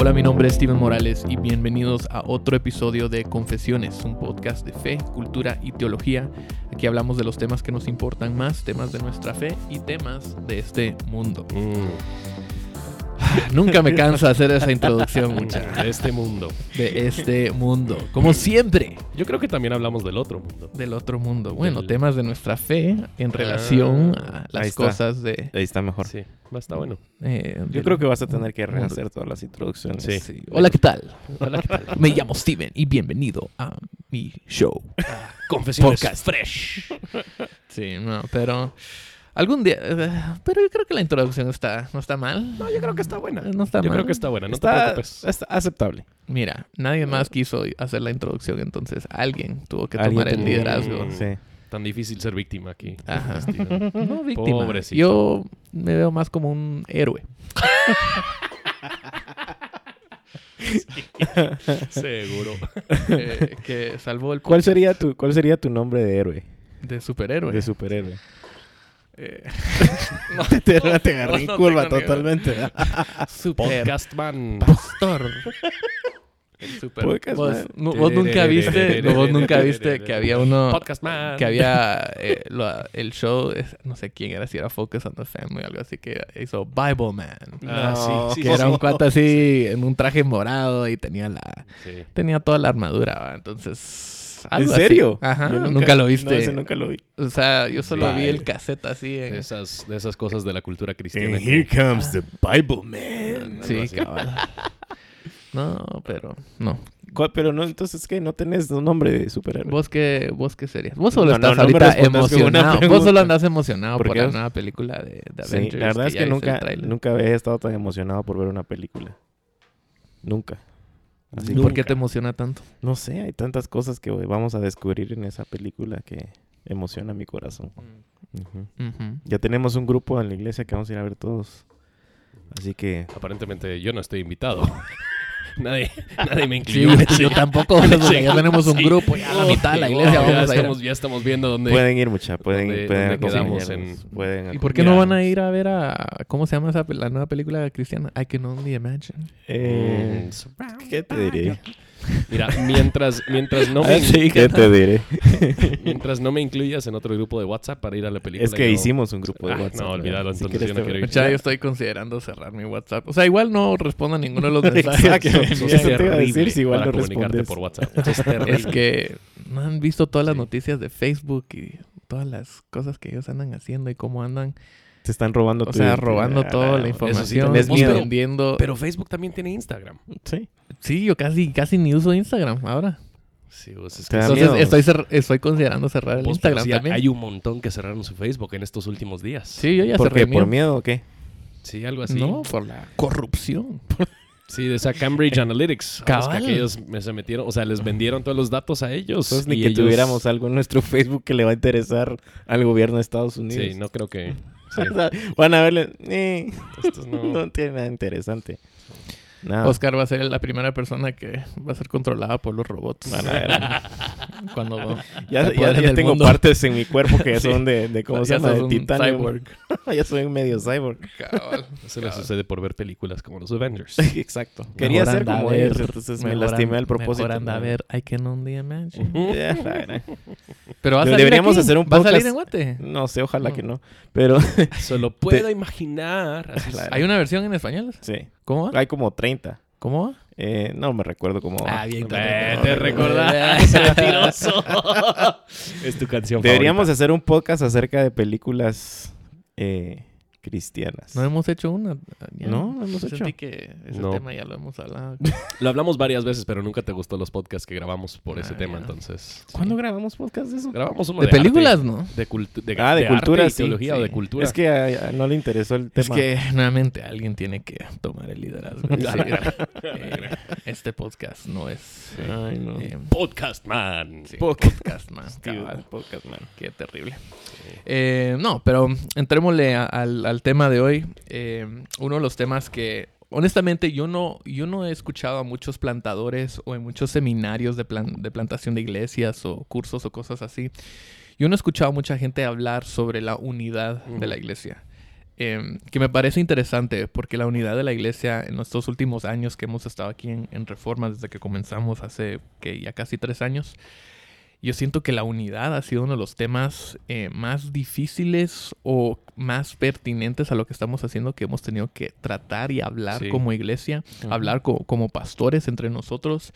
Hola, mi nombre es Steven Morales y bienvenidos a otro episodio de Confesiones, un podcast de fe, cultura y teología. Aquí hablamos de los temas que nos importan más, temas de nuestra fe y temas de este mundo. Nunca me cansa hacer esa introducción, muchachos. De este mundo. De este mundo. Como siempre. Yo creo que también hablamos del otro mundo. Del otro mundo. Bueno, Del- temas de nuestra fe en relación Ah, a las cosas de... Ahí está mejor. Sí, va, está bueno. eh, Yo del creo que vas a tener que mundo. rehacer todas las introducciones. Sí. Sí. Hola, ¿qué tal? Hola, ¿qué tal? Me llamo Steven y bienvenido a mi show. Confesiones Podcast. fresh. Sí, no, pero algún día. eh, pero yo creo que la introducción está, no está mal. No, yo creo que está buena. No está Yo mal. creo que está buena, no te Está, preocupes. está aceptable. Mira, nadie más quiso hacer la introducción, entonces alguien tuvo que tomar el liderazgo. Mm. Sí. Tan difícil ser víctima aquí. Ajá. Steven. No víctima. Pobrecito. Yo me veo más como un héroe. Seguro. eh, que salvó el ¿Cuál sería tu, cuál sería tu nombre de héroe? de superhéroe. De superhéroe. Eh, te, te agarré en no curva totalmente. super Podcast man. pastor. Super- Podcast vos, man. no, vos nunca viste, no, vos nunca viste que había uno Podcast man. que había eh, lo- el show, es- no sé quién era, si era Focus on the Family o algo así, que hizo Bible Man. Ah, No, sí, sí, que sí, era sí. un cuate así en un traje morado y tenía la Sí. tenía toda la armadura, ¿va? entonces algo ¿En así. serio? Ajá, Yo nunca, lo No, viste. ese nunca lo vi. O sea, yo solo vi Vale. el cassette así en De esas, de esas cosas de la cultura cristiana. And here que- comes the Bible Man. Sí, cabal. No, pero no. ¿Cuál- Pero no, entonces, ¿qué? No tenés un nombre de superhéroe. ¿Vos qué, vos qué serías? Vos solo No, no, estás no ahorita una emocionado. Vos solo andas emocionado ¿Por por, la nueva película de, de Sí, Avengers. la verdad es que viste el nunca, nunca he estado tan emocionado por ver una película. Nunca. Así ¿Por qué te emociona tanto? No sé, hay tantas cosas que vamos a descubrir en esa película que emociona mi corazón. Ya tenemos un grupo en la iglesia que vamos a ir a ver todos. Así que Aparentemente yo no estoy invitado. nadie, nadie me Sí, incluyó. en ese- yo tampoco, porque ya tenemos un Sí. grupo, ya a la mitad de la Oh, iglesia ya vamos a ir. estamos, ya estamos viendo dónde. pueden ir mucha, pueden, ¿Dónde- pueden dónde quedamos en- pueden ¿Y por qué no van a ir a ver a... ¿Cómo se llama esa, la nueva película cristiana? I Can Only Imagine. Eh, Mm, ¿Qué te diré? Mira, mientras, mientras, no Ah, me, sí. ¿Qué te diré? mientras no me incluyas en otro grupo de WhatsApp para ir a la película. Es que yo- hicimos un grupo de Ah, WhatsApp. no, olvídalo, Si entonces quieres yo no quiero ir. Ya yo estoy considerando cerrar mi WhatsApp. O sea, igual no respondo a ninguno de los mensajes. Exacto. Eso Eso es te iba a decir, si igual para no comunicarte respondes. por WhatsApp. Es. Es que no han visto todas las Sí. noticias de Facebook y todas las cosas que ellos andan haciendo y cómo andan, Te están robando o tu sea, robando Ah, toda la eso sí información, tenés miedo. vendiendo. Pero Facebook también tiene Instagram. Sí. Sí, yo casi casi ni uso Instagram ahora. Sí, pues es que. Entonces estoy cer- estoy considerando cerrar el Pues, pero Instagram sí, también. Hay un montón que cerraron su Facebook en estos últimos días. Sí, yo ya ¿Por cerré qué? el ¿Por mío. miedo o qué? Sí, algo así. No, por la corrupción. Sí, de esa Cambridge Analytics. Cabal. Cabal. que ellos me se metieron, o sea, les vendieron todos los datos a ellos. Entonces, ni y que ellos- tuviéramos algo en nuestro Facebook que le va a interesar al gobierno de Estados Unidos. Sí, no creo que. sí. O sea, van a verle. eh, Estos no- no. tiene nada interesante. Oscar va a ser la primera persona que va a ser controlada por los robots. Cuando Ya, ya- tengo mundo. partes en mi cuerpo que Sí. son de, de ¿cómo se ya llama? De titanio. ya soy un medio cyborg. Cabal. Eso le sucede por ver películas como los Avengers. Exacto. Quería ser como ver, ellos, entonces me lastimé al propósito. Mejor anda a ver I Can Only Imagine. Pero va a Pero salir deberíamos aquí. hacer un ¿Va a salir podcast- en Guate? No sé, ojalá No. que no. Pero Solo puedo imaginar. Claro. ¿Hay una versión en español? sí, ¿Cómo va? hay como 30. ¿Cómo va? Eh, no me recuerdo cómo. Ah, bien, No me te- recordás, mentiroso. es tu canción Deberíamos hacer un podcast acerca de películas eh, cristianas. No hemos hecho una. ya. No, no hemos Sentí hecho. que ese No. tema ya lo hemos hablado. Lo hablamos varias veces, pero nunca te gustó los podcasts que grabamos por ese Ah, tema, entonces. ¿Cuándo grabamos podcast de eso? Grabamos uno De de, arte, películas, ¿no? de, cultu- de, Ah, de arte cultura, y sí, teología o de cultura. Es que a- a- no le interesó el Es tema. que nuevamente alguien tiene que tomar el liderazgo. y decir, eh, este podcast no es Ay, no. eh, Podcast Man. sí, Podcast. Sí, cabal. podcast, man. Qué terrible. Eh, no, pero entrémosle al, al tema de hoy. Eh, uno de los temas que, honestamente, yo no, yo no he escuchado a muchos plantadores o en muchos seminarios de, plan- de plantación de iglesias o cursos o cosas así. Yo no he escuchado a mucha gente hablar sobre la unidad de la iglesia. em, que me parece interesante porque la unidad de la iglesia en estos últimos años que hemos estado aquí en, en Reforma, desde que comenzamos hace que ya casi tres años, yo siento que la unidad ha sido uno de los temas eh, más difíciles o más pertinentes a lo que estamos haciendo que hemos tenido que tratar y hablar Sí. como iglesia, hablar co- como pastores entre nosotros,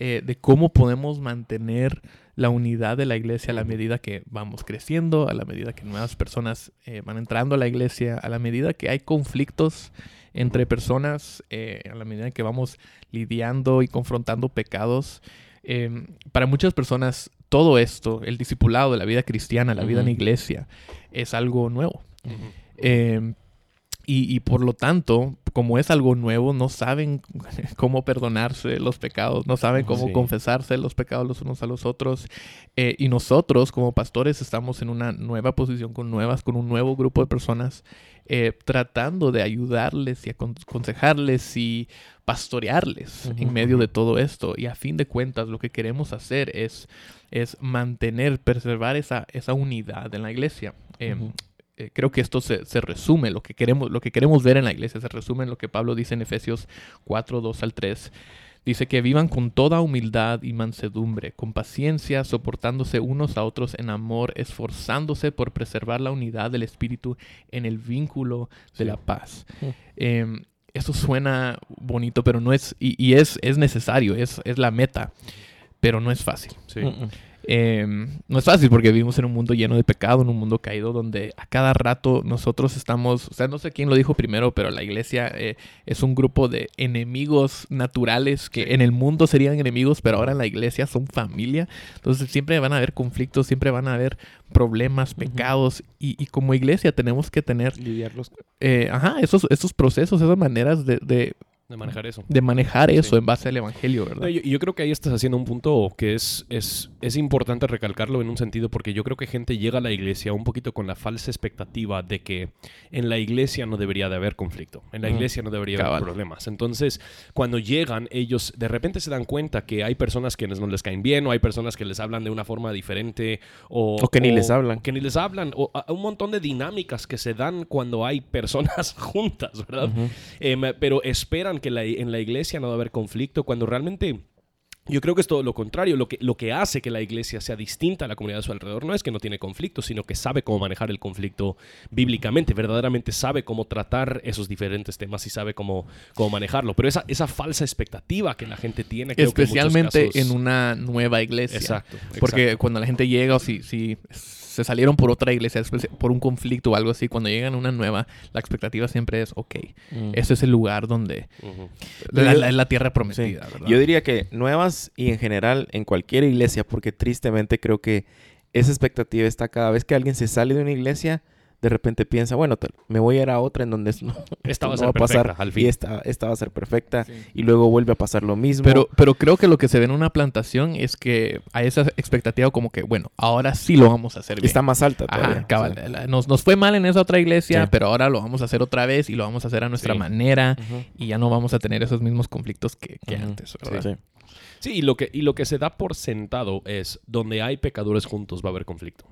eh, de cómo podemos mantener la unidad de la iglesia a la medida que vamos creciendo, a la medida que nuevas personas eh, van entrando a la iglesia, a la medida que hay conflictos entre personas, a la medida que vamos lidiando y confrontando pecados. Eh, para muchas personas todo esto, el discipulado de la vida cristiana, la vida en iglesia, es algo nuevo. Eh, y, y por lo tanto, como es algo nuevo, no saben cómo perdonarse los pecados, no saben cómo Sí. confesarse los pecados los unos a los otros. Eh, y nosotros, como pastores, estamos en una nueva posición con nuevas, con un nuevo grupo de personas, eh, tratando de ayudarles y acon- aconsejarles y pastorearles Ujú. en medio de todo esto. Y a fin de cuentas, lo que queremos hacer es, es mantener, preservar esa, esa unidad en la iglesia. Eh, Ujú. Eh, creo que esto se, se resume, lo que, queremos, lo que queremos ver en la iglesia se resume en lo que Pablo dice en Efesios 4, 2 al 3. Dice que vivan con toda humildad y mansedumbre, con paciencia, soportándose unos a otros en amor, esforzándose por preservar la unidad del Espíritu en el vínculo de Sí. la paz. Mm. Eh, eso suena bonito, pero no es, y, y es, es necesario, es, es la meta, pero no es fácil. Sí. Mm, mm. Eh, no es fácil porque vivimos en un mundo lleno de pecado, en un mundo caído donde a cada rato nosotros estamos, o sea, no sé quién lo dijo primero, pero la iglesia eh, es un grupo de enemigos naturales que en el mundo serían enemigos, pero ahora en la iglesia son familia. Entonces siempre van a haber conflictos, siempre van a haber problemas, pecados y, y como iglesia tenemos que tener, Lidiarlos. eh, ajá, esos, esos procesos, esas maneras de, de, De manejar eso. de manejar eso Sí. en base al evangelio, ¿verdad? No, yo, yo creo que ahí estás haciendo un punto que es, es, es importante recalcarlo en un sentido porque yo creo que gente llega a la iglesia un poquito con la falsa expectativa de que en la iglesia no debería de haber conflicto, en la iglesia no debería Cabal. haber problemas. Entonces, cuando llegan, ellos de repente se dan cuenta que hay personas que no les caen bien o hay personas que les hablan de una forma diferente o, O que ni les hablan. Que ni les hablan o a- un montón de dinámicas que se dan cuando hay personas juntas, ¿verdad? Em, pero esperan que la- en la iglesia no va a haber conflicto cuando realmente yo creo que es todo lo contrario. Lo que, lo que hace que la iglesia sea distinta a la comunidad de su alrededor no es que no tiene conflicto, sino que sabe cómo manejar el conflicto bíblicamente, verdaderamente sabe cómo tratar esos diferentes temas y sabe cómo, cómo manejarlo. Pero esa, esa falsa expectativa que la gente tiene, creo que en Especialmente casos- en una nueva iglesia. Exacto. Porque exacto. cuando la gente llega o si, si se salieron por otra iglesia, después por un conflicto o algo así, cuando llegan a una nueva, la expectativa siempre es, ok, Mm. ese es el lugar donde... Ujú. La, Yo- la- la tierra Sí. prometida, ¿verdad? Yo diría que nuevas y en general en cualquier iglesia, porque tristemente creo que esa expectativa está cada vez que alguien se sale de una iglesia, de repente piensa, bueno, me voy a ir a otra en donde esto no, Esta va a no ser perfecta, al fin. y esta, esta va a ser perfecta Sí. y luego vuelve a pasar lo mismo. Pero, pero creo que lo que se ve en una plantación es que hay esa expectativa como que, bueno, ahora sí lo vamos a hacer bien. está más alta todavía. Ajá, cabal. Sí. La- Nos, nos fue mal en esa otra iglesia, Sí. pero ahora lo vamos a hacer otra vez y lo vamos a hacer a nuestra Sí. manera y ya no vamos a tener esos mismos conflictos que, antes, ¿verdad? Sí. Sí, y lo, que, y lo que se da por sentado es donde hay pecadores juntos va a haber conflicto.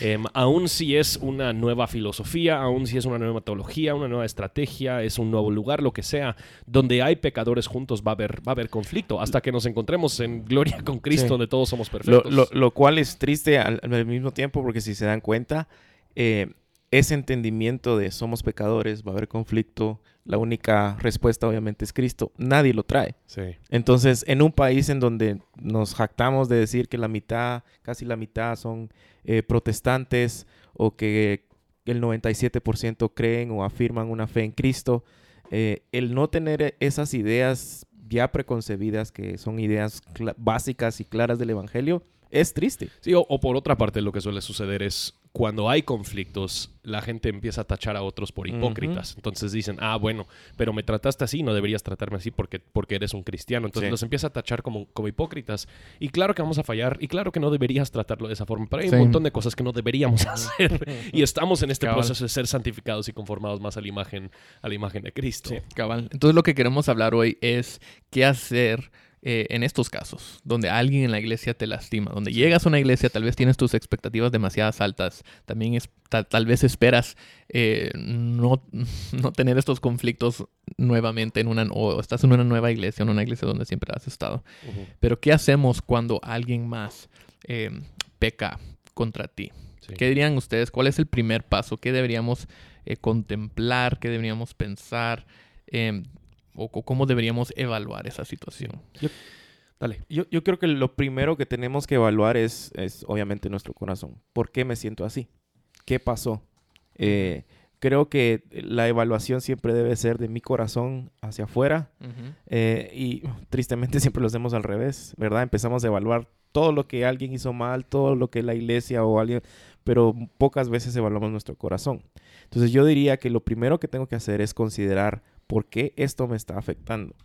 Em, aún si es una nueva filosofía, aún si es una nueva metodología, una nueva estrategia, es un nuevo lugar, lo que sea, donde hay pecadores juntos va a haber, va a haber conflicto hasta que nos encontremos en gloria con Cristo, Sí. donde todos somos Lo, perfectos. lo- lo cual es triste al, al mismo tiempo porque si se dan cuenta, eh, ese entendimiento de somos pecadores, va a haber conflicto, la única respuesta obviamente es Cristo, nadie lo trae. Sí. Entonces, en un país en donde nos jactamos de decir que la mitad, casi la mitad son eh, protestantes o que el 97% creen o afirman una fe en Cristo, eh, el no tener esas ideas ya preconcebidas, que son ideas básicas y claras del Evangelio, es triste. Sí, o, o por otra parte, lo que suele suceder es cuando hay conflictos, la gente empieza a tachar a otros por hipócritas. Entonces dicen, ah, bueno, pero me trataste así, no deberías tratarme así porque, porque eres un cristiano. Entonces Sí. los empieza a tachar como, como hipócritas. Y claro que vamos a fallar, y claro que no deberías tratarlo de esa forma, pero hay Sí. un montón de cosas que no deberíamos hacer. y estamos en este Cabal. proceso de ser santificados y conformados más a la imagen, a la imagen de Cristo. Cabal. Entonces lo que queremos hablar hoy es qué hacer eh, en estos casos, donde alguien en la iglesia te lastima, donde llegas a una iglesia, tal vez tienes tus expectativas demasiadas altas, también es, tal, vez esperas eh, no, no, tener estos conflictos nuevamente en una, o estás en una nueva iglesia, en una iglesia donde siempre has estado. Pero ¿qué hacemos cuando alguien más eh, peca contra ti? ¿Qué dirían ustedes? ¿Cuál es el primer paso? ¿Qué deberíamos contemplar? ¿Qué deberíamos pensar? O cómo deberíamos evaluar esa situación. Yo, dale. Yo, creo que lo primero que tenemos que evaluar es, es, obviamente nuestro corazón. ¿Por qué me siento así? ¿Qué pasó? Eh, creo que la evaluación siempre debe ser de mi corazón hacia afuera. Eh, y tristemente siempre lo hacemos al revés, ¿verdad? Empezamos a evaluar todo lo que alguien hizo mal, todo lo que la iglesia o alguien, pero pocas veces evaluamos nuestro corazón. Entonces yo diría que lo primero que tengo que hacer es considerar ¿por qué esto me está afectando?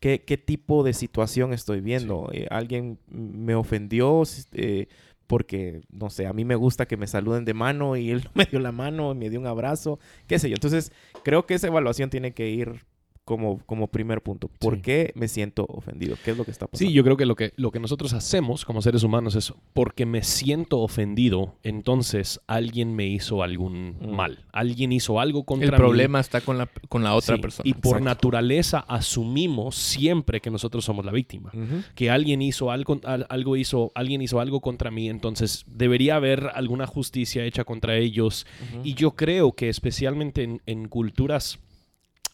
¿Qué, tipo de situación estoy viendo? Eh, ¿Alguien me ofendió? Eh, porque, no sé, a mí me gusta que me saluden de mano y él me dio la mano, me dio un abrazo, qué sé yo. Entonces, creo que esa evaluación tiene que ir como, como primer punto. ¿Por qué me siento ofendido? ¿Qué es lo que está pasando? Sí, yo creo que lo, que lo que nosotros hacemos como seres humanos es porque me siento ofendido, entonces alguien me hizo algún mm. mal. Alguien hizo algo contra mí. El problema está con la, con la otra persona. Y por naturaleza asumimos siempre que nosotros somos la víctima. Que alguien hizo algo, algo hizo, alguien hizo algo contra mí, entonces debería haber alguna justicia hecha contra ellos. Y yo creo que especialmente en, en culturas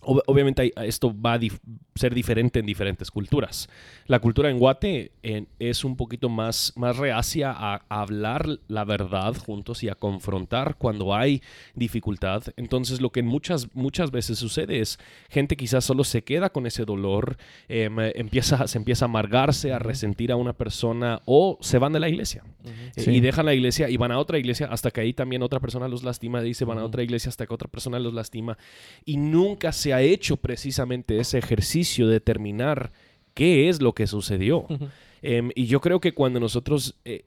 obviamente esto va a ser diferente en diferentes culturas. La cultura en Guate es un poquito más, más reacia a, hablar la verdad juntos y a confrontar cuando hay dificultad. Entonces lo que muchas, muchas veces sucede es gente quizás solo se queda con ese dolor, em, empieza, se empieza a amargarse, a resentir a una persona o se van de la iglesia. Eh, y dejan la iglesia y van a otra iglesia hasta que ahí también otra persona los lastima, dice van a otra iglesia hasta que otra persona los lastima. Y nunca se ha hecho precisamente ese ejercicio de determinar qué es lo que sucedió. Em, y yo creo que cuando nosotros eh,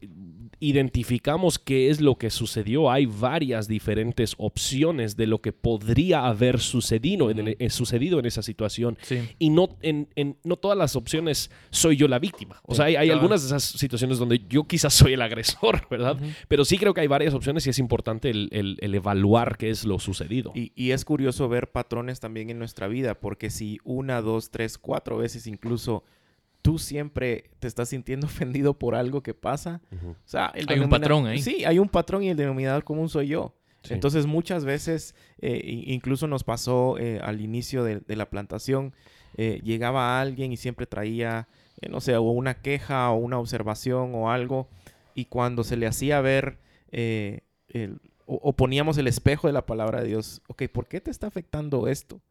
identificamos qué es lo que sucedió, hay varias diferentes opciones de lo que podría haber sucedido, en, eh, sucedido en esa situación. Y no, en, no todas las opciones soy yo la víctima. O sea, hay, algunas de esas situaciones donde yo quizás soy el agresor, ¿verdad? Pero sí creo que hay varias opciones y es importante el, evaluar qué es lo sucedido. Y, y es curioso ver patrones también en nuestra vida, porque si una, dos, tres, cuatro veces incluso tú siempre te estás sintiendo ofendido por algo que pasa. O sea, hay un patrón ahí. Sí, hay un patrón y el denominador común soy yo. Entonces muchas veces, eh, incluso nos pasó eh, al inicio de, la plantación, eh, llegaba alguien y siempre traía, no sé, o una queja o una observación o algo, y cuando se le hacía ver, o, poníamos el espejo de la palabra de Dios, ok, ¿por qué te está afectando esto?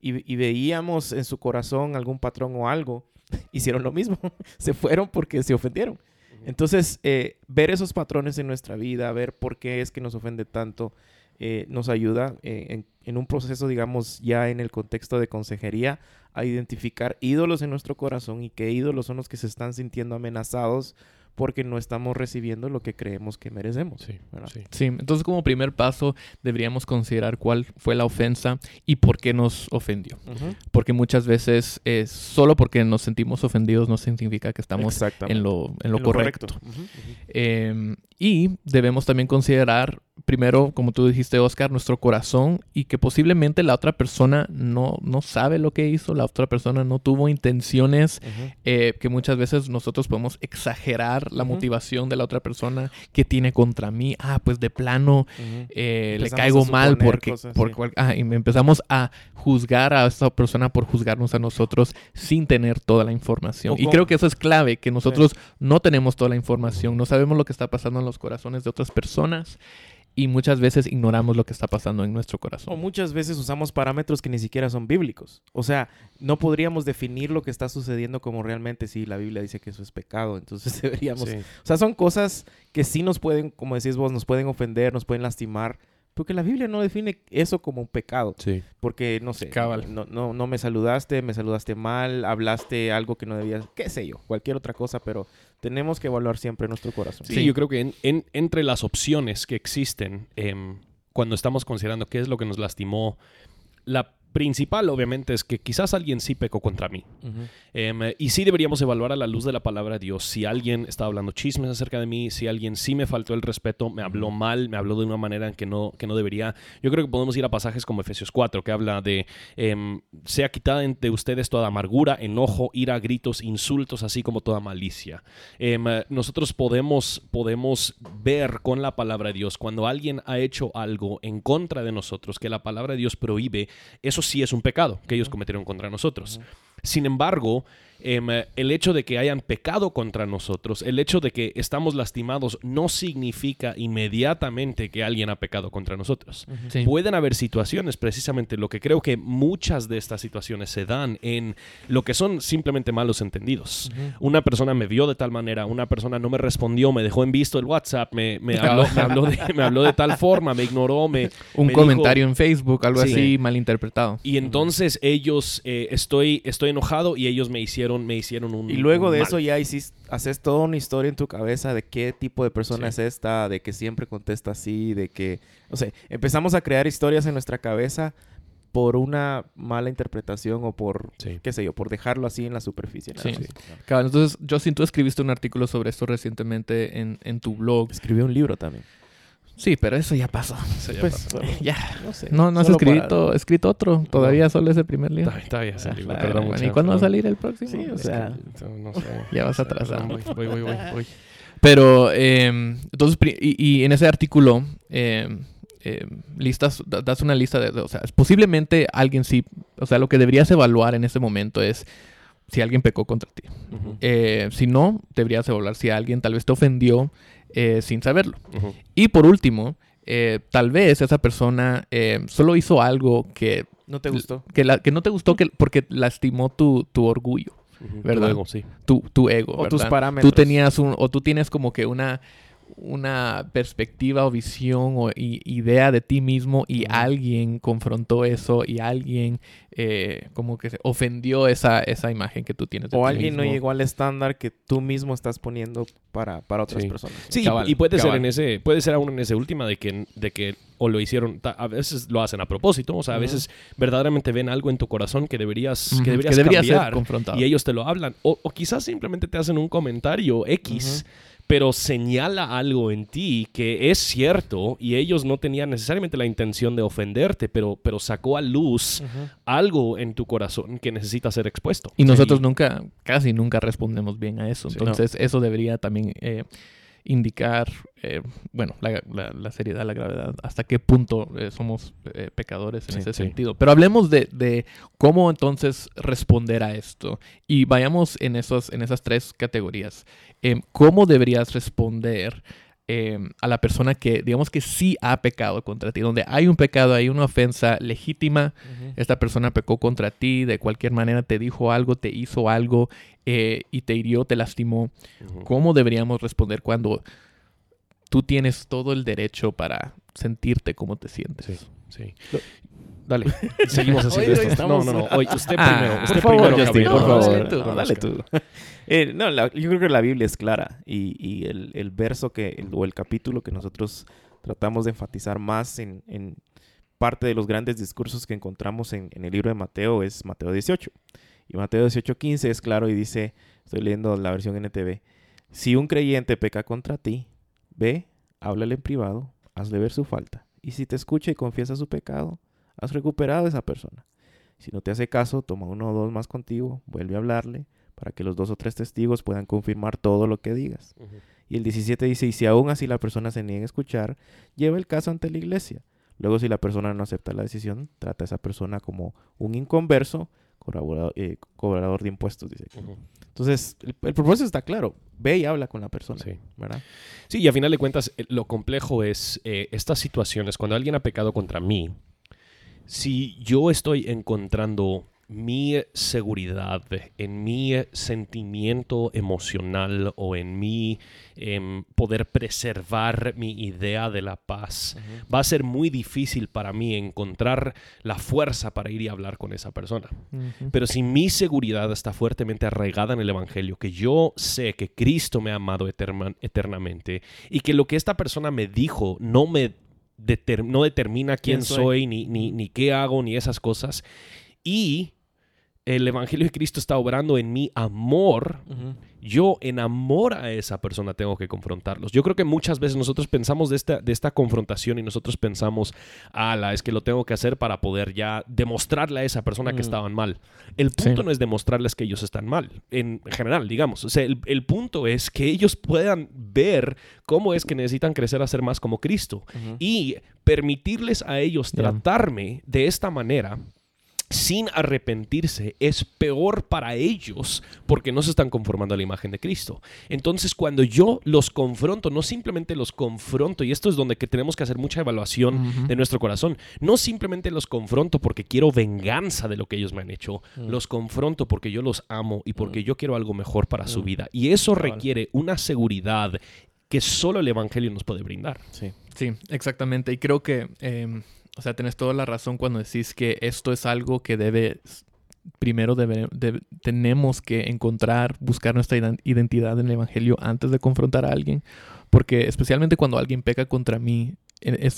Y, y veíamos en su corazón algún patrón o algo, hicieron lo mismo. se fueron porque se ofendieron. Entonces, eh, ver esos patrones en nuestra vida, ver por qué es que nos ofende tanto, eh, nos ayuda eh, en, un proceso, digamos, ya en el contexto de consejería, a identificar ídolos en nuestro corazón y qué ídolos son los que se están sintiendo amenazados porque no estamos recibiendo lo que creemos que merecemos. Sí, sí. entonces como primer paso deberíamos considerar cuál fue la ofensa y por qué nos ofendió. Porque muchas veces solo porque nos sentimos ofendidos no significa que estamos en lo, en lo correcto. Em, y debemos también considerar primero, como tú dijiste, Oscar, nuestro corazón y que posiblemente la otra persona no, no sabe lo que hizo, la otra persona no tuvo intenciones, eh, que muchas veces nosotros podemos exagerar la motivación de la otra persona que tiene contra mí. Ah, pues de plano eh, le caigo mal porque, ah, y empezamos a juzgar a esa persona por juzgarnos a nosotros sin tener toda la información. y creo que eso es clave, que nosotros no tenemos toda la información, no sabemos lo que está pasando en los corazones de otras personas y muchas veces ignoramos lo que está pasando en nuestro corazón. O muchas veces usamos parámetros que ni siquiera son bíblicos. O sea, no podríamos definir lo que está sucediendo como realmente si la Biblia dice que eso es pecado. Entonces deberíamos... O sea, son cosas que sí nos pueden, como decís vos, nos pueden ofender, nos pueden lastimar, porque la Biblia no define eso como un pecado. Sí. Porque, no sé, no, no, no, me saludaste, me saludaste mal, hablaste algo que no debías, qué sé yo, cualquier otra cosa, pero tenemos que evaluar siempre nuestro corazón. Sí, yo creo que en, entre las opciones que existen, em, cuando estamos considerando qué es lo que nos lastimó, la principal, obviamente, es que quizás alguien sí pecó contra mí. Em, y sí deberíamos evaluar a la luz de la palabra de Dios si alguien estaba hablando chismes acerca de mí, si alguien sí me faltó el respeto, me habló mal, me habló de una manera en que no, que no debería. Yo creo que podemos ir a pasajes como Efesios 4, que habla de em, sea quitada de ustedes toda amargura, enojo, ira, gritos, insultos, así como toda malicia. Em, nosotros podemos, podemos ver con la palabra de Dios cuando alguien ha hecho algo en contra de nosotros, que la palabra de Dios prohíbe, eso sí es un pecado que ellos cometieron contra nosotros. Sin embargo, Em, el hecho de que hayan pecado contra nosotros, el hecho de que estamos lastimados, no significa inmediatamente que alguien ha pecado contra nosotros. Pueden haber situaciones, precisamente lo que creo que muchas de estas situaciones se dan en lo que son simplemente malos entendidos. Una persona me vio de tal manera, una persona no me respondió, me dejó en visto el WhatsApp, me, habló, de, tal forma, me ignoró, me... Un comentario en Facebook, algo así malinterpretado. Y entonces ellos, eh, estoy, estoy enojado y ellos me hicieron me hicieron un. Y luego de eso ya hiciste, haces toda una historia en tu cabeza de qué tipo de persona es esta, de que siempre contesta así, de que. O sea, empezamos a crear historias en nuestra cabeza por una mala interpretación o por, qué sé yo, por dejarlo así en la superficie. Sí. Claro, entonces, Justin, tú escribiste un artículo sobre esto recientemente en, en tu blog. Escribí un libro también. Sí, pero eso ya pasó. ya pues, ya. No sé. No, no has escrito, escrito otro. Todavía solo es el primer libro. Todavía es el libro. ¿Y cuándo va a salir el próximo? Sí, o sea. no sé. Ya vas atrasado. Voy, voy, voy, voy. Pero, eh, entonces, y, y, en ese artículo, eh, eh, listas, das una lista de, o sea, posiblemente alguien sí, o sea, lo que deberías evaluar en ese momento es si alguien pecó contra ti. eh, si no, deberías evaluar si alguien tal vez te ofendió eh, sin saberlo. Y por último, eh, tal vez esa persona eh, solo hizo algo que... No te gustó. Que, la, que no te gustó que, porque lastimó tu, tu orgullo. ¿Verdad? Tu ego, sí. Tu, tu ego. O tus parámetros. Tú tenías un, o tú tienes como que una una perspectiva o visión o idea de ti mismo y alguien confrontó eso y alguien eh, como que ofendió esa, esa imagen que tú tienes. De o alguien no llegó al estándar que tú mismo estás poniendo para, para otras personas. Sí, y puede ser en ese, puede ser aún en ese última de que, de que o lo hicieron, a veces lo hacen a propósito, o sea, a veces verdaderamente ven algo en tu corazón que deberías, que deberías cambiar y ellos te lo hablan. O, quizás simplemente te hacen un comentario X pero señala algo en ti que es cierto y ellos no tenían necesariamente la intención de ofenderte, pero, pero sacó a luz algo en tu corazón que necesita ser expuesto. Y nosotros nunca, casi nunca respondemos bien a eso. Entonces, eso debería también eh, indicar, eh, bueno, la, seriedad, la gravedad, hasta qué punto eh, somos eh, pecadores en ese sentido. Pero hablemos de, cómo entonces responder a esto y vayamos en, esos, en esas tres categorías. Em, ¿Cómo deberías responder Em, a la persona que, digamos que sí ha pecado contra ti, donde hay un pecado, hay una ofensa legítima, esta persona pecó contra ti, de cualquier manera te dijo algo, te hizo algo eh, y te hirió, te lastimó. ¿Cómo deberíamos responder cuando tú tienes todo el derecho para sentirte como te sientes? Sí, sí. Dale, seguimos haciendo esto. No, no, no. Oye, usted ah, primero. Usted por primero, Justin, por favor. dale tú. Eh, no, yo creo que la Biblia es clara y, y el, el, verso que, o el capítulo que nosotros tratamos de enfatizar más en, en parte de los grandes discursos que encontramos en, en, el libro de Mateo es Mateo 18. Y Mateo 18.15 es claro y dice, estoy leyendo la versión NTV, si un creyente peca contra ti, ve, háblale en privado, hazle ver su falta. Y si te escucha y confiesa su pecado, has recuperado a esa persona. Si no te hace caso, toma uno o dos más contigo, vuelve a hablarle para que los dos o tres testigos puedan confirmar todo lo que digas. Y el 17 dice, y si aún así la persona se niega a escuchar, lleva el caso ante la iglesia. Luego, si la persona no acepta la decisión, trata a esa persona como un inconverso, cobrador, eh, cobrador de impuestos, dice. Entonces, el, propósito está claro. Ve y habla con la persona, sí. ¿verdad? Sí, y a final de cuentas, eh, lo complejo es eh, estas situaciones, cuando alguien ha pecado contra mí, si yo estoy encontrando mi seguridad en mi sentimiento emocional o en mi em, poder preservar mi idea de la paz, va a ser muy difícil para mí encontrar la fuerza para ir y hablar con esa persona. Pero si mi seguridad está fuertemente arraigada en el Evangelio, que yo sé que Cristo me ha amado eternamente y que lo que esta persona me dijo no me deter- no determina quién, ¿Quién soy? soy, ni, ni, ni qué hago, ni esas cosas. Y el Evangelio de Cristo está obrando en mi amor. Yo en amor a esa persona tengo que confrontarlos. Yo creo que muchas veces nosotros pensamos de esta, de esta confrontación y nosotros pensamos, ala, es que lo tengo que hacer para poder ya demostrarle a esa persona que Mm. estaban mal. El punto Sí. no es demostrarles que ellos están mal, en general, digamos. O sea, el, el punto es que ellos puedan ver cómo es que necesitan crecer a ser más como Cristo y permitirles a ellos tratarme de esta manera sin arrepentirse es peor para ellos porque no se están conformando a la imagen de Cristo. Entonces, cuando yo los confronto, no simplemente los confronto, y esto es donde que tenemos que hacer mucha evaluación de nuestro corazón, no simplemente los confronto porque quiero venganza de lo que ellos me han hecho, los confronto porque yo los amo y porque yo quiero algo mejor para su Mm. vida. Y eso requiere una seguridad que solo el Evangelio nos puede brindar. Sí. Sí, exactamente. Y creo que, eh, o sea, tenés toda la razón cuando decís que esto es algo que debe, primero debe- debe- tenemos que encontrar, buscar nuestra identidad en el Evangelio antes de confrontar a alguien. Porque especialmente cuando alguien peca contra mí,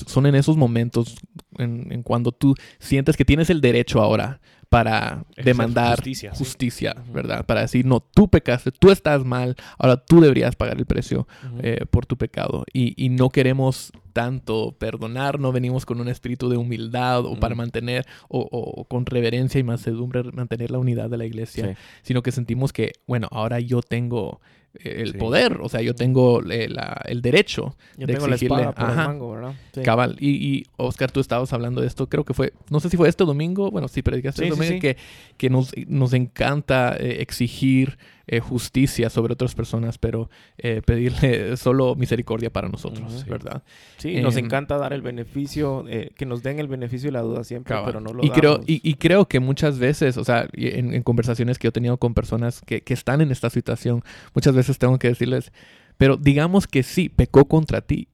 son en esos momentos en, en cuando tú sientes que tienes el derecho ahora para demandar justicia, justicia, sí. ¿verdad? Para decir, no, tú pecaste, tú estás mal, ahora tú deberías pagar el precio eh, por tu pecado. Y, y no queremos tanto perdonar, no venimos con un espíritu de humildad o para mantener, o, con reverencia y mansedumbre, mantener la unidad de la iglesia, Sí. sino que sentimos que, bueno, ahora yo tengo eh, el Sí. poder, o sea, yo tengo eh, la- el derecho Yo de tengo la exigirle- espada por el mango, ¿verdad? Sí. Cabal. Y, y Oscar, tú estabas hablando de esto, creo que fue, no sé si fue este domingo, bueno, sí, predicaste Sí, este sí. que, que nos, nos encanta eh, exigir eh, justicia sobre otras personas, pero eh, pedirle solo misericordia para nosotros, Ujú. ¿verdad? Sí, nos Em, encanta dar el beneficio, que nos den el beneficio de la duda siempre, Cabal. pero no lo y creo y, y creo que muchas veces, o sea, y en, en conversaciones que yo he tenido con personas que, que están en esta situación, muchas veces tengo que decirles, pero digamos que sí, pecó contra ti.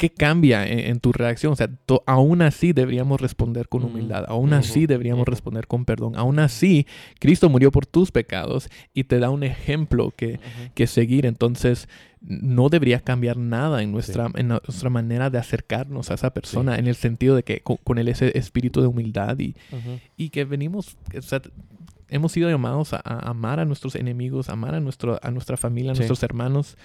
¿Qué cambia en, en tu reacción? O sea, to- aún así deberíamos responder con humildad, aún así deberíamos responder con perdón, aún así Cristo murió por tus pecados y te da un ejemplo que, que seguir. Entonces, no debería cambiar nada en nuestra, en nuestra manera de acercarnos a esa persona, en el sentido de que con, con él ese espíritu de humildad y, y que venimos, o sea, hemos sido llamados a, a amar a nuestros enemigos, amar a, nuestro, a nuestra familia, a Sí. nuestros hermanos.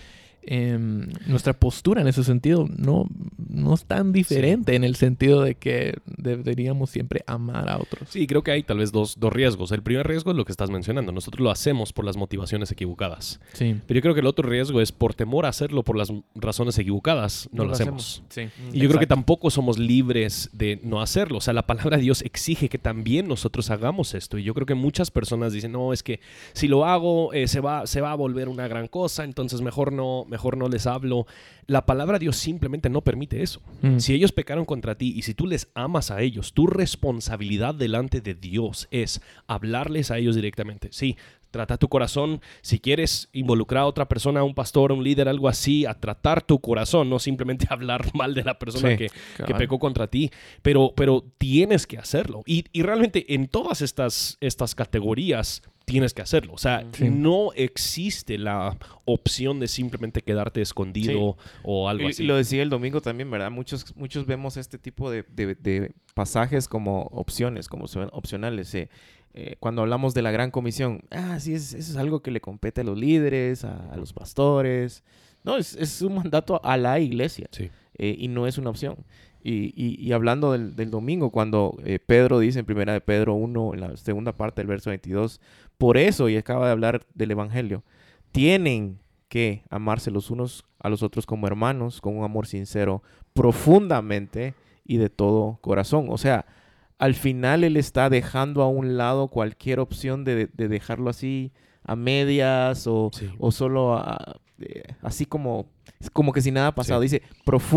Em, nuestra postura en ese sentido no, no es tan diferente en el sentido de que deberíamos siempre amar a otros. Sí, creo que hay tal vez dos, dos riesgos. El primer riesgo es lo que estás mencionando. Nosotros lo hacemos por las motivaciones equivocadas. Sí. Pero yo creo que el otro riesgo es por temor a hacerlo por las razones equivocadas, no, No lo lo hacemos. Sí. Y yo creo que tampoco somos libres de no hacerlo. O sea, la palabra de Dios exige que también nosotros hagamos esto. Y yo creo que muchas personas dicen, no, es que si lo hago eh, se, va, se va a volver una gran cosa, entonces mejor no, mejor no les hablo. La palabra de Dios simplemente no permite eso. Mm. Si ellos pecaron contra ti y si tú les amas a ellos, tu responsabilidad delante de Dios es hablarles a ellos directamente. Sí, trata tu corazón. Si quieres involucrar a otra persona, a un pastor, a un líder, algo así, a tratar tu corazón, no simplemente hablar mal de la persona Sí, que, que pecó contra ti, pero, pero tienes que hacerlo. Y, y realmente en todas estas, estas categorías tienes que hacerlo. O sea, Sí. no existe la opción de simplemente quedarte escondido o algo así. Y lo decía el domingo también, ¿verdad? Muchos, muchos vemos este tipo de, de- de pasajes como opciones, como opcionales. eh. Eh, cuando hablamos de la gran comisión, ah, sí, es, eso es algo que le compete a los líderes, a, a los pastores. No, es, es un mandato a la iglesia Sí. eh, y no es una opción. Y, y- y hablando del, del domingo, cuando eh, Pedro dice en primera de Pedro 1, en la segunda parte del verso 22, por eso, y acaba de hablar del Evangelio, tienen que amarse los unos a los otros como hermanos, con un amor sincero, profundamente y de todo corazón. O sea, al final él está dejando a un lado cualquier opción de, de dejarlo así a medias o, Sí. o solo a- eh, así como, como que si nada ha pasado. Dice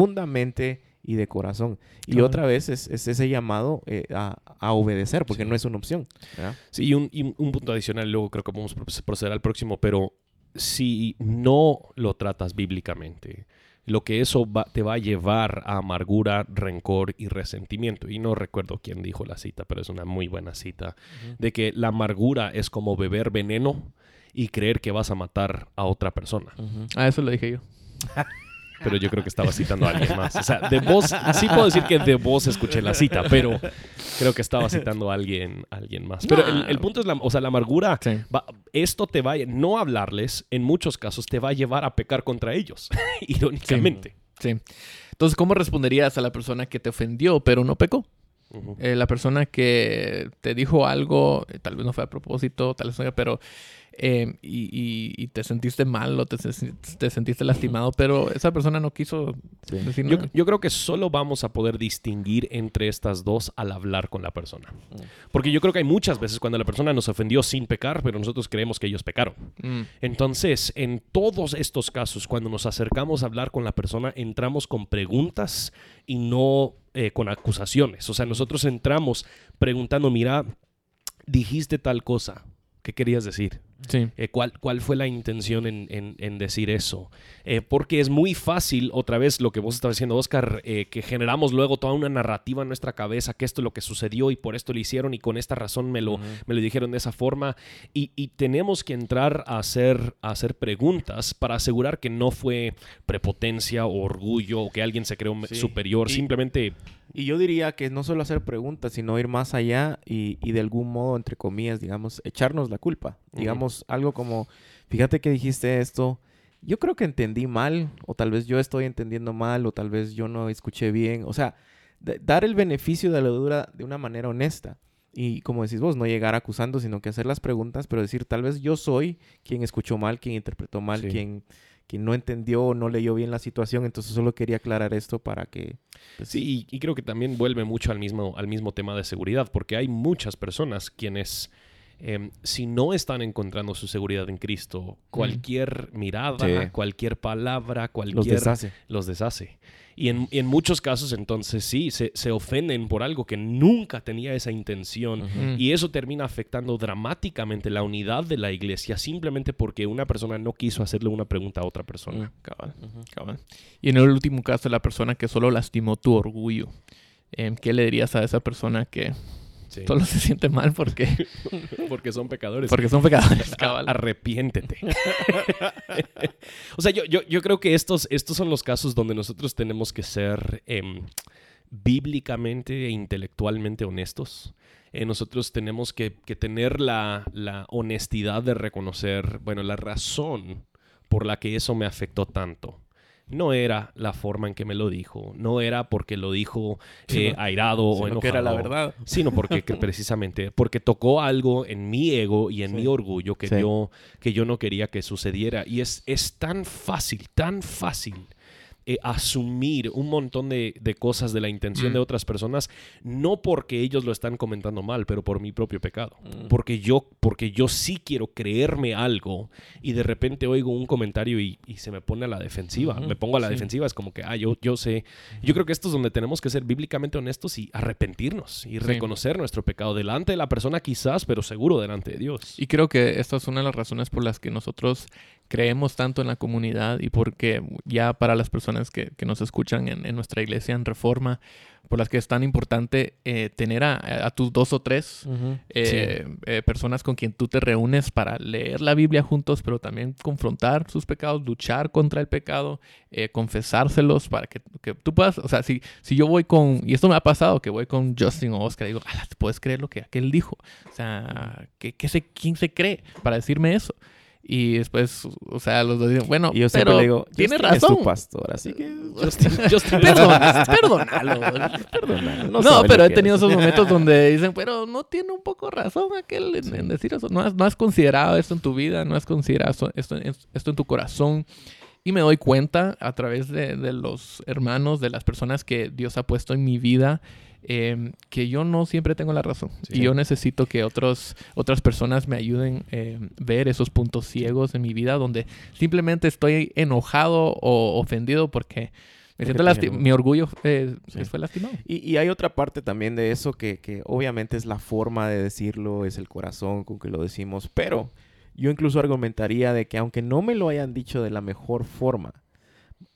profundamente y de corazón. Y Claro. otra vez es, es ese llamado eh, a, a obedecer, porque Sí. no es una opción. ¿verdad? Sí, y un, y un- un punto adicional, luego creo que podemos pro- proceder al próximo, pero si no lo tratas bíblicamente, lo que eso va- te va a llevar a amargura, rencor y resentimiento. Y no recuerdo quién dijo la cita, pero es una muy buena cita, de que la amargura es como beber veneno y creer que vas a matar a otra persona. Ah, eso lo dije yo. pero yo creo que estaba citando a alguien más. O sea, de voz, sí puedo decir que de voz escuché la cita, pero creo que estaba citando a alguien, a alguien más. Pero el, el punto es, la, o sea, la amargura, Sí. va- esto te va, a- no hablarles, en muchos casos te va a llevar a pecar contra ellos, irónicamente. Sí. Entonces, ¿cómo responderías a la persona que te ofendió pero no pecó? Eh, la persona que te dijo algo, eh, tal vez no fue a propósito, tal vez no, pero eh, y, y- y te sentiste mal o te, se- te sentiste lastimado, pero esa persona no quiso Sí. decir nada. yo creo que solo vamos a poder distinguir entre estas dos al hablar con la persona. Porque yo creo que hay muchas veces cuando la persona nos ofendió sin pecar, pero nosotros creemos que ellos pecaron. Mm, Entonces, en todos estos casos, cuando nos acercamos a hablar con la persona, entramos con preguntas y no eh, con acusaciones. O sea, nosotros entramos preguntando, mira, dijiste tal cosa, ¿qué querías decir? Sí. Eh, ¿cuál, ¿Cuál fue la intención en, en- en decir eso? Eh, porque es muy fácil, otra vez lo que vos estabas diciendo, Oscar, eh, que generamos luego toda una narrativa en nuestra cabeza, que esto es lo que sucedió y por esto lo hicieron y con esta razón me lo, me lo dijeron de esa forma. Y, y tenemos que entrar a hacer, a hacer preguntas para asegurar que no fue prepotencia o orgullo o que alguien se creó Sí. superior. Y- Simplemente, Y yo diría que no solo hacer preguntas, sino ir más allá y, y de algún modo, entre comillas, digamos, echarnos la culpa. Digamos, algo como, fíjate que dijiste esto, yo creo que entendí mal, o tal vez yo estoy entendiendo mal, o tal vez yo no escuché bien. O sea, dar el beneficio de la duda de una manera honesta. Y como decís vos, no llegar acusando, sino que hacer las preguntas, pero decir, tal vez yo soy quien escuchó mal, quien interpretó mal, Sí. quien, quien no entendió o no leyó bien la situación. Entonces solo quería aclarar esto para que... pues, Sí, y, y creo que también vuelve mucho al mismo, al mismo tema de seguridad, porque hay muchas personas quienes, em, si no están encontrando su seguridad en Cristo, cualquier mirada, Sí. cualquier palabra, cualquier... Los deshace. los deshace. Y en, y en muchos casos, entonces, sí, se, se ofenden por algo que nunca tenía esa intención. Mm. Y eso termina afectando dramáticamente la unidad de la iglesia simplemente porque una persona no quiso hacerle una pregunta a otra persona. Cabal, cabal. Y en el último caso, la persona que solo lastimó tu orgullo. Em, ¿Qué le dirías a esa persona que Sí. solo se siente mal porque, Porque son pecadores. porque son pecadores? Cabal. Arrepiéntete. o sea, yo, yo, yo creo que estos, estos son los casos donde nosotros tenemos que ser em, bíblicamente e intelectualmente honestos. Eh, nosotros tenemos que, que tener la, la honestidad de reconocer, bueno, la razón por la que eso me afectó tanto. No era la forma en que me lo dijo, no era porque lo dijo eh, airado o Sino enojado que era la verdad. sino porque que precisamente porque tocó algo en mi ego y en Sí. mi orgullo que Sí. yo que yo no quería que sucediera y es es tan fácil tan fácil eh, asumir un montón de, de cosas de la intención Mm. de otras personas no porque ellos lo están comentando mal pero por mi propio pecado Mm. porque yo porque yo sí quiero creerme algo y de repente oigo un comentario y, y se me pone a la defensiva me pongo a la sí. defensiva es como que ah yo yo sé yo creo que esto es donde tenemos que ser bíblicamente honestos y arrepentirnos y reconocer nuestro pecado delante de la persona quizás, pero seguro delante de Dios. Y creo que esta es una de las razones por las que nosotros creemos tanto en la comunidad y porque ya para las personas que, que nos escuchan en, en nuestra iglesia en Reforma, por las que es tan importante eh, tener a, a tus dos o tres eh, eh, personas con quien tú te reúnes para leer la Biblia juntos, pero también confrontar sus pecados, luchar contra el pecado, eh, confesárselos para que, que tú puedas, o sea, si, si yo voy con, y esto me ha pasado, que voy con Justin o Oscar y digo, "Ala, ¿te puedes creer lo que aquel dijo? O sea, ¿qué, qué se, ¿quién se cree para decirme eso? Y después, o sea, los dos dicen, bueno, Y yo pero le digo, tiene "Justin es razón. tu pastor, así que... Justin, Justin- Perdón, perdónalo. Perdónalo, No, pero he tenido hace". esos momentos donde dicen, pero no tiene un poco razón aquel en, en decir eso. No has, no has considerado esto en tu vida, no has considerado esto, esto, en- esto en tu corazón. Y me doy cuenta a través de, de los hermanos, de las personas que Dios ha puesto en mi vida, eh, que yo no siempre tengo la razón. Sí. Y yo necesito que otros, otras personas me ayuden a ver esos puntos ciegos en mi vida donde simplemente estoy enojado o ofendido porque me siento lasti- mi orgullo eh, Sí. fue lastimado. Y, y hay otra parte también de eso que, que obviamente es la forma de decirlo, es el corazón con que lo decimos, pero yo incluso argumentaría de que aunque no me lo hayan dicho de la mejor forma,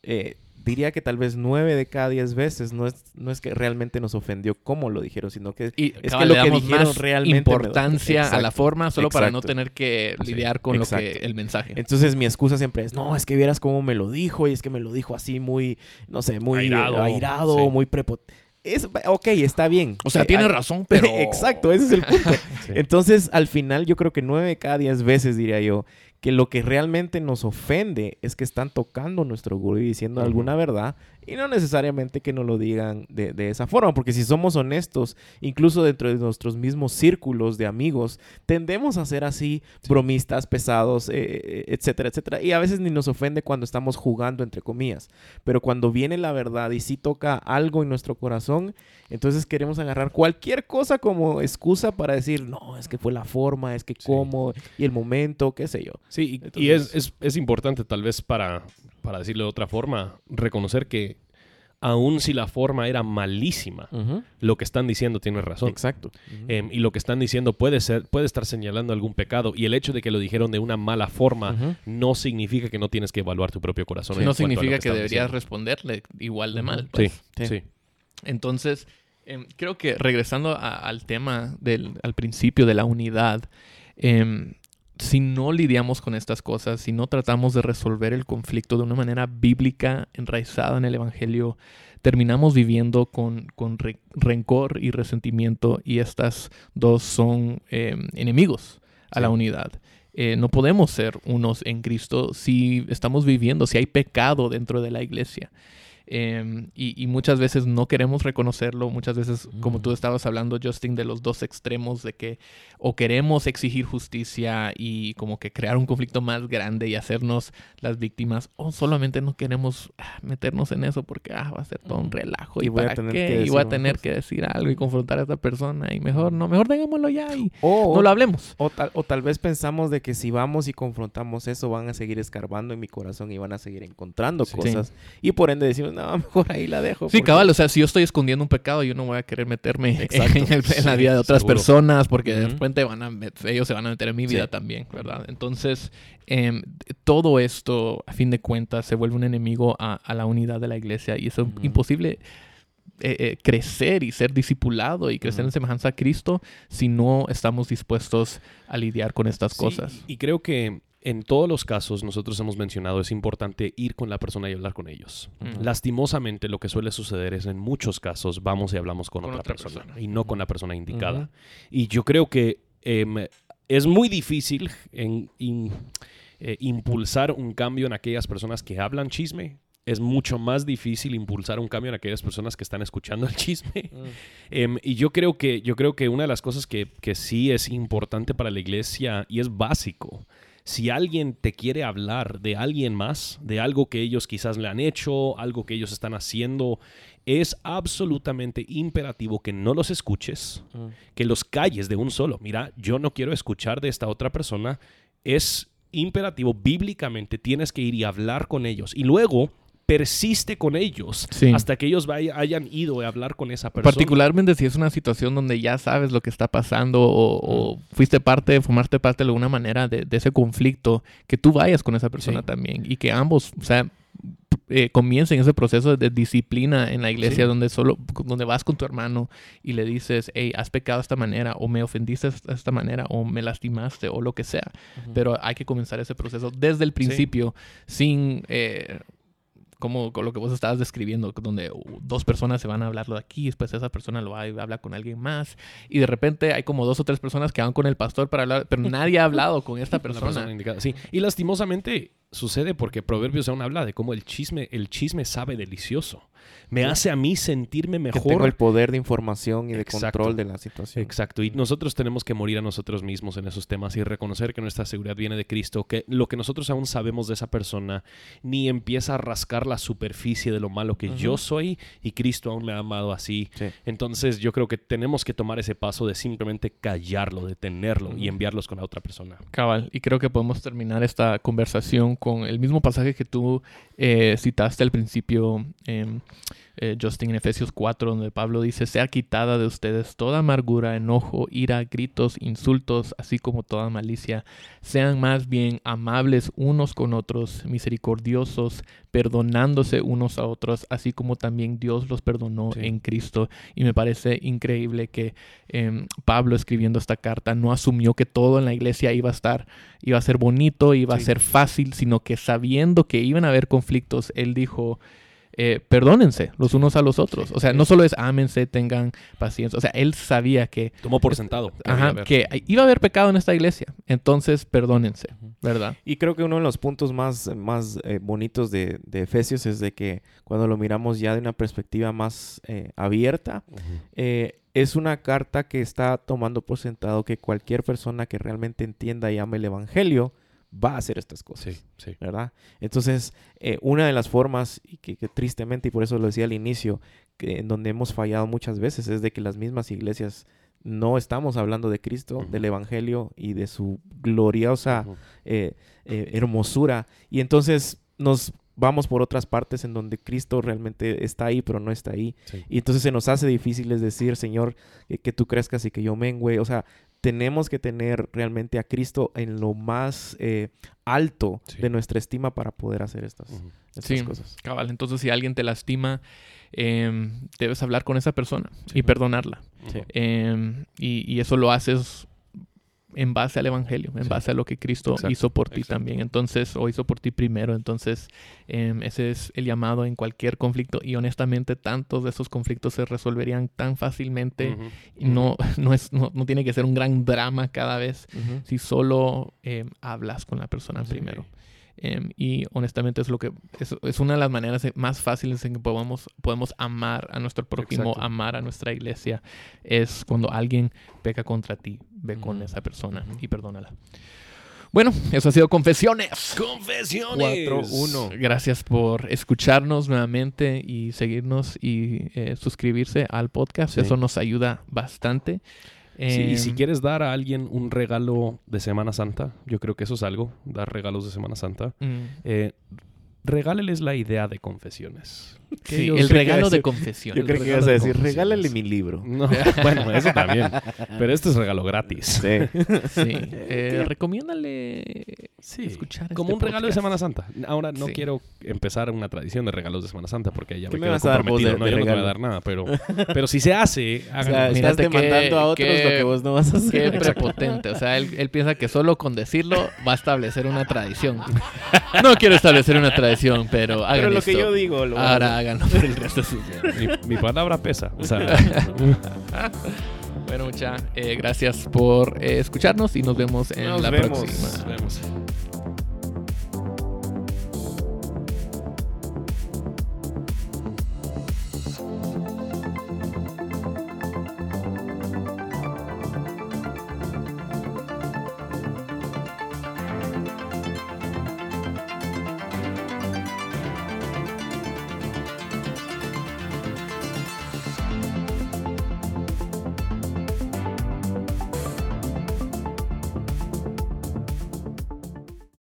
eh, diría que tal vez nueve de cada diez veces no es, no es que realmente nos ofendió como lo dijeron, sino que Y es cabal, que le lo que dijeron más realmente importancia a la forma solo para no tener que Sí, lidiar con lo que el mensaje. Entonces mi excusa siempre es, no, es que vieras cómo me lo dijo y es que me lo dijo así muy, no sé, muy Airado, airado, sí. muy prepotente. Es, ok, está bien. o sea, Eh, tiene razón, pero... Exacto, ese es el punto. Sí. Entonces, al final, yo creo que nueve de cada diez veces, diría yo, que lo que realmente nos ofende es que están tocando nuestro orgullo y diciendo alguna verdad y no necesariamente que nos lo digan de, de esa forma, porque si somos honestos, incluso dentro de nuestros mismos círculos de amigos, tendemos a ser así, bromistas, pesados, eh, eh, etcétera, etcétera. Y a veces ni nos ofende cuando estamos jugando, entre comillas, pero cuando viene la verdad y sí toca algo en nuestro corazón, entonces queremos agarrar cualquier cosa como excusa para decir, no, es que fue la forma, es que Sí. cómo y el momento, qué sé yo. Sí, y, y Entonces- es, es- es importante tal vez para, para decirlo de otra forma, reconocer que aun si la forma era malísima, lo que están diciendo tiene razón. Exacto. Em, y lo que están diciendo puede ser, puede estar señalando algún pecado. Y el hecho de que lo dijeron de una mala forma no significa que no tienes que evaluar tu propio corazón. no significa que, deberías diciendo. responderle igual de mal. Sí, pues. Sí. sí. Entonces, em, creo que regresando a- al tema del al principio de la unidad, em, si no lidiamos con estas cosas, si no tratamos de resolver el conflicto de una manera bíblica, enraizada en el Evangelio, terminamos viviendo con, con re- rencor y resentimiento y estas dos son em, enemigos a la unidad. Eh, no podemos ser unos en Cristo si estamos viviendo, si hay pecado dentro de la iglesia. Em, y, y muchas veces no queremos reconocerlo, muchas veces, como tú estabas hablando, Justin, de los dos extremos, de que o queremos exigir justicia y como que crear un conflicto más grande y hacernos las víctimas, o solamente no queremos ah, meternos en eso porque ah, va a ser todo un relajo Y y, voy a tener qué, que y decir voy a una tener cosa. que decir algo y confrontar a esta persona y mejor no, mejor démoslo ya y O, no lo hablemos. o, tal, o tal vez pensamos de que si vamos y confrontamos eso, van a seguir escarbando en mi corazón y van a seguir encontrando Sí. cosas. Y por ende decimos, no, mejor ahí la dejo. Sí, porque- cabal, o sea, si yo estoy escondiendo un pecado, yo no voy a querer meterme Exacto. en, el- en la vida de otras seguro. personas porque de repente van a ellos se van a meter en mi vida Sí. también, ¿verdad? Entonces, em, todo esto, a fin de cuentas, se vuelve un enemigo a, a la unidad de la iglesia y es imposible eh, eh, crecer y ser discipulado y crecer en semejanza a Cristo si no estamos dispuestos a lidiar con estas Sí, cosas. y creo que en todos los casos nosotros hemos mencionado es importante ir con la persona y hablar con ellos. Ujú. Lastimosamente lo que suele suceder es en muchos casos vamos y hablamos con, Con otra, otra persona, persona. y no con la persona indicada. Y yo creo que em, es muy difícil en, in- eh, impulsar un cambio en aquellas personas que hablan chisme. Es mucho más difícil impulsar un cambio en aquellas personas que están escuchando el chisme. Mm. Em, y yo creo que, yo creo que una de las cosas que, que sí es importante para la iglesia y es básico, si alguien te quiere hablar de alguien más, de algo que ellos quizás le han hecho, algo que ellos están haciendo, es absolutamente imperativo que no los escuches, Mm. que los calles de un solo. Mira, yo no quiero escuchar de esta otra persona. Es imperativo, bíblicamente, tienes que ir y hablar con ellos. Y luego persiste con ellos Sí. hasta que ellos vaya- hayan ido a hablar con esa persona. Particularmente si es una situación donde ya sabes lo que está pasando o, o fuiste parte, formaste parte de alguna manera de, de ese conflicto, que tú vayas con esa persona Sí. también y que ambos, o sea, eh, comiencen ese proceso de disciplina en la iglesia Sí. donde solo, donde vas con tu hermano y le dices, hey, has pecado de esta manera o me ofendiste de esta manera o me lastimaste o lo que sea. Ujú. Pero hay que comenzar ese proceso desde el principio sin... eh, como con lo que vos estabas describiendo, donde dos personas se van a hablarlo de aquí, después esa persona lo va y habla con alguien más, y de repente hay como dos o tres personas que van con el pastor para hablar, pero nadie ha hablado con esta persona. persona indicada, Sí, y lastimosamente sucede porque Proverbios aún habla de cómo el chisme, el chisme sabe delicioso. Me Sí. hace a mí sentirme Que mejor. tengo el poder de información y de Exacto. control de la situación. Exacto, y nosotros tenemos que morir a nosotros mismos en esos temas y reconocer que nuestra seguridad viene de Cristo, que lo que nosotros aún sabemos de esa persona ni empieza a rascar la superficie de lo malo que yo soy y Cristo aún me ha amado así. Sí. Entonces yo creo que tenemos que tomar ese paso de simplemente callarlo, detenerlo y enviarlos con la otra persona. Cabal, y creo que podemos terminar esta conversación con el mismo pasaje que tú eh, citaste al principio, em, eh, Justin en Efesios 4, donde Pablo dice, sea quitada de ustedes toda amargura, enojo, ira, gritos, insultos, así como toda malicia. Sean más bien amables unos con otros, misericordiosos, perdonándose unos a otros, así como también Dios los perdonó Sí. en Cristo. Y me parece increíble que em, Pablo escribiendo esta carta no asumió que todo en la iglesia iba a estar, iba a ser bonito, iba a ser fácil, sino que sabiendo que iban a haber conflictos, él dijo, eh, perdónense los unos a los otros. O sea, no solo es ámense, tengan paciencia. O sea, él sabía que, Tomó por sentado. que ajá, iba a haber pecado en esta iglesia. Entonces, perdónense, ¿verdad? Y creo que uno de los puntos más, más eh, bonitos de, de Efesios es de que cuando lo miramos ya de una perspectiva más eh, abierta, eh, es una carta que está tomando por sentado que cualquier persona que realmente entienda y ame el Evangelio va a hacer estas cosas. Sí, sí. ¿verdad? Entonces, eh, una de las formas, y que, que tristemente, y por eso lo decía al inicio, que en donde hemos fallado muchas veces, es de que las mismas iglesias no estamos hablando de Cristo, del Evangelio y de su gloriosa eh, eh, hermosura. Y entonces nos vamos por otras partes en donde Cristo realmente está ahí, pero no está ahí. Sí. Y entonces se nos hace difícil es decir, Señor, que, que tú crezcas y que yo mengüe. O sea, tenemos que tener realmente a Cristo en lo más eh, alto Sí. de nuestra estima para poder hacer estas, estas Sí. cosas. Cabal, entonces si alguien te lastima, em, debes hablar con esa persona Sí. y perdonarla. Em, y, y eso lo haces en base al Evangelio, en Sí. base a lo que Cristo Exacto, hizo por ti exacto. también. Entonces, o hizo por ti primero. Entonces, em, ese es el llamado en cualquier conflicto. Y honestamente, tantos de esos conflictos se resolverían tan fácilmente. Y no, no, es, no, no tiene que ser un gran drama cada vez si solo em, hablas con la persona Sí. primero. Em, y honestamente es lo que es, es una de las maneras eh, más fáciles en que podemos, podemos amar a nuestro prójimo, Exacto. amar a nuestra iglesia, es cuando alguien peca contra ti, ve con esa persona y perdónala. Bueno, eso ha sido Confesiones. Confesiones. Cuatro, uno. Gracias por escucharnos nuevamente y seguirnos y eh, suscribirse al podcast. Sí. Eso nos ayuda bastante. Sí, y si Em, quieres dar a alguien un regalo de Semana Santa, yo creo que eso es algo, dar regalos de Semana Santa. mm, Eh, regáleles la idea de confesiones. Sí, el regalo de confesión. Yo creo que ibas a de decir, confesiones. regálale mi libro. No, bueno, eso también. Pero este es regalo gratis. Sí. Sí. Eh, recomiéndale Sí, escuchar como este un regalo de. Semana Santa. Ahora no Sí. quiero empezar una tradición de regalos de Semana Santa porque ya ¿Qué me me quedo vas a dar vos comprometido. de- no, de yo no te voy a dar nada, pero, pero si se hace, O háganlo. sea, estás demandando qué- a otros qué- lo que vos no vas a Qué hacer. prepotente. O sea, él, él piensa que solo con decirlo va a establecer una tradición. No quiero establecer una tradición, pero hagan Pero lo que yo digo, lo Ahora háganlo por el resto de sus vidas. mi, mi palabra pesa. O sea, Bueno, mucha, eh, gracias por eh, escucharnos y nos vemos en Nos la vemos. próxima. nos vemos.